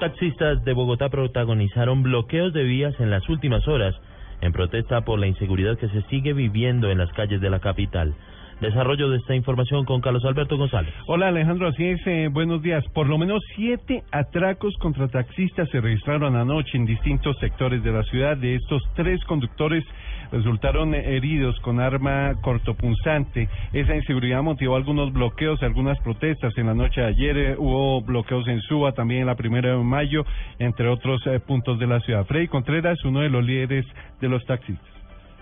Taxistas de Bogotá protagonizaron bloqueos de vías en las últimas horas en protesta por la inseguridad que se sigue viviendo en las calles de la capital. Desarrollo de esta información con Carlos Alberto González. Hola Alejandro, así es, eh, buenos días. Por lo menos siete atracos contra taxistas se registraron anoche en distintos sectores de la ciudad. De estos tres conductores resultaron heridos con arma cortopunzante. Esa inseguridad motivó algunos bloqueos, algunas protestas. En la noche de ayer eh, hubo bloqueos en Suba, también en la primera de mayo, entre otros eh, puntos de la ciudad. Freddy Contreras, uno de los líderes de los taxistas.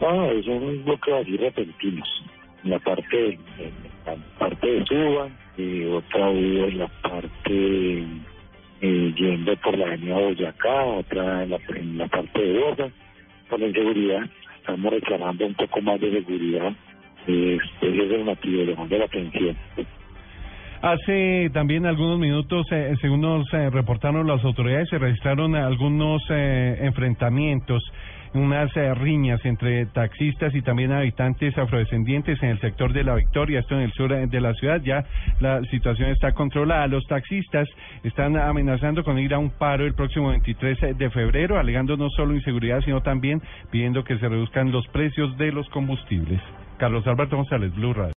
Ah, son bloqueos así repentinos en la parte, en la parte de Suba, y otra hubo en la parte eh, yendo por la avenida Boyacá, otra en la, en la parte de Bosa, por la inseguridad. Estamos reclamando un poco más de seguridad. Este es el motivo, de la atención. Hace también algunos minutos, eh, según nos eh, reportaron las autoridades, se registraron algunos eh, enfrentamientos unas eh, riñas entre taxistas y también habitantes afrodescendientes en el sector de la Victoria, esto en el sur de la ciudad. Ya la situación está controlada. Los taxistas están amenazando con ir a un paro el próximo 23 de febrero, alegando no solo inseguridad, sino también pidiendo que se reduzcan los precios de los combustibles. Carlos Alberto González, Blue Radio.